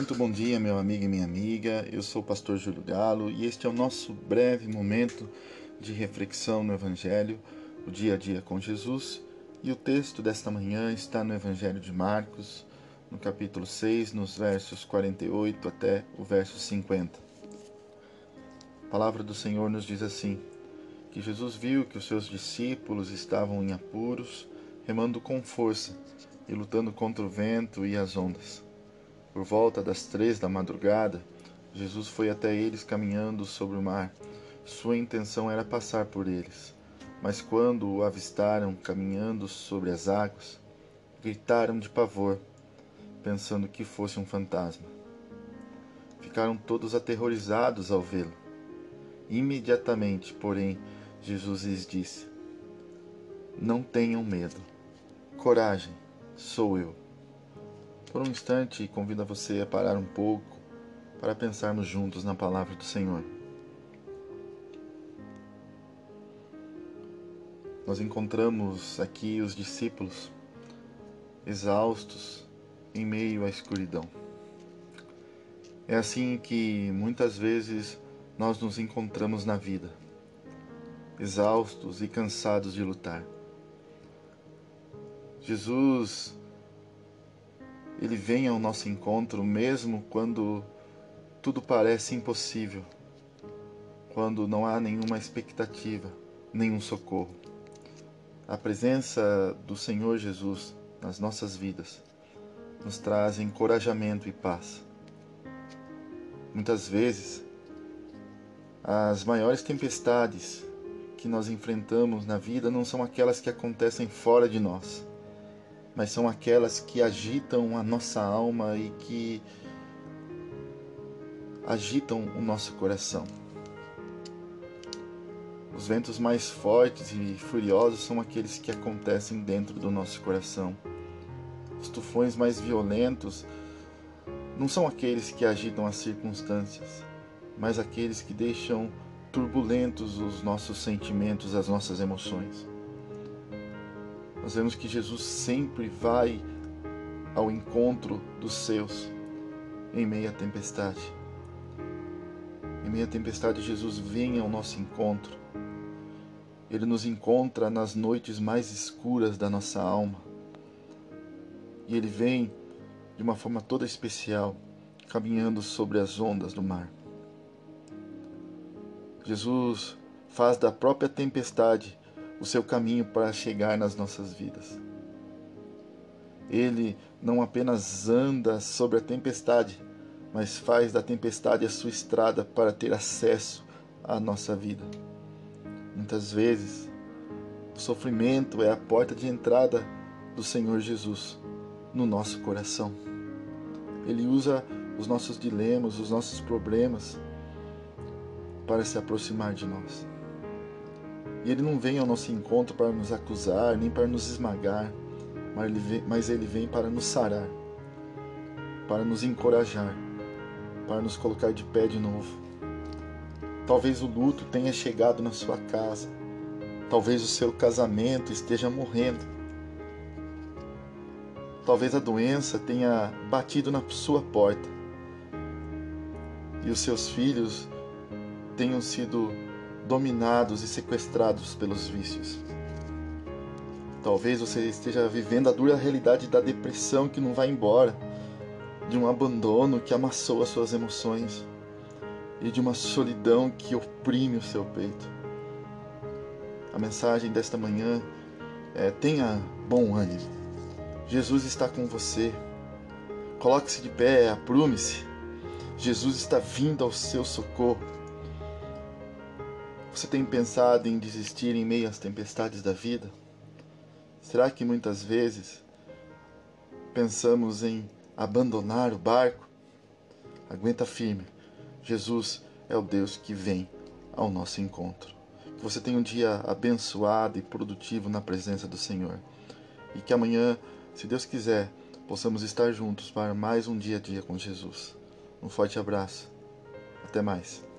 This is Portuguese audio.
Muito bom dia, meu amigo e minha amiga. Eu sou o pastor Júlio Galo e este é o nosso breve momento de reflexão no Evangelho, o dia a dia com Jesus. E o texto desta manhã está no Evangelho de Marcos, no capítulo 6, nos versos 48 até o verso 50. A palavra do Senhor nos diz assim: que Jesus viu que os seus discípulos estavam em apuros, remando com força e lutando contra o vento e as ondas. Por volta das três da madrugada, Jesus foi até eles caminhando sobre o mar. Sua intenção era passar por eles. Mas quando o avistaram caminhando sobre as águas, gritaram de pavor, pensando que fosse um fantasma. Ficaram todos aterrorizados ao vê-lo. Imediatamente, porém, Jesus lhes disse: Não tenham medo. Coragem, sou eu. Por um instante, convido a você a parar um pouco para pensarmos juntos na palavra do Senhor. Nós encontramos aqui os discípulos exaustos em meio à escuridão. É assim que muitas vezes nós nos encontramos na vida, exaustos e cansados de lutar. Jesus ele vem ao nosso encontro mesmo quando tudo parece impossível, quando não há nenhuma expectativa, nenhum socorro. A presença do Senhor Jesus nas nossas vidas nos traz encorajamento e paz. Muitas vezes, as maiores tempestades que nós enfrentamos na vida não são aquelas que acontecem fora de nós mas são aquelas que agitam a nossa alma e que agitam o nosso coração. Os ventos mais fortes e furiosos são aqueles que acontecem dentro do nosso coração. Os tufões mais violentos não são aqueles que agitam as circunstâncias, mas aqueles que deixam turbulentos os nossos sentimentos, as nossas emoções. Nós vemos que Jesus sempre vai ao encontro dos seus em meio à tempestade. Em meio à tempestade, Jesus vem ao nosso encontro. Ele nos encontra nas noites mais escuras da nossa alma. E ele vem de uma forma toda especial, caminhando sobre as ondas do mar. Jesus faz da própria tempestade o seu caminho para chegar nas nossas vidas. Ele não apenas anda sobre a tempestade, mas faz da tempestade a sua estrada para ter acesso à nossa vida. Muitas vezes, o sofrimento é a porta de entrada do Senhor Jesus no nosso coração. Ele usa os nossos dilemas, os nossos problemas para se aproximar de nós. E ele não vem ao nosso encontro para nos acusar, nem para nos esmagar, mas ele vem, mas ele vem para nos sarar, para nos encorajar, para nos colocar de pé de novo. Talvez o luto tenha chegado na sua casa, talvez o seu casamento esteja morrendo, talvez a doença tenha batido na sua porta e os seus filhos tenham sido dominados e sequestrados pelos vícios. Talvez você esteja vivendo a dura realidade da depressão que não vai embora, de um abandono que amassou as suas emoções e de uma solidão que oprime o seu peito. A mensagem desta manhã é: tenha bom ânimo. Jesus está com você. Coloque-se de pé, aprume-se. Jesus está vindo ao seu socorro. Você tem pensado em desistir em meio às tempestades da vida? Será que muitas vezes pensamos em abandonar o barco? Aguenta firme. Jesus é o Deus que vem ao nosso encontro. Que você tenha um dia abençoado e produtivo na presença do Senhor. E que amanhã, se Deus quiser, possamos estar juntos para mais um dia a dia com Jesus. Um forte abraço. Até mais.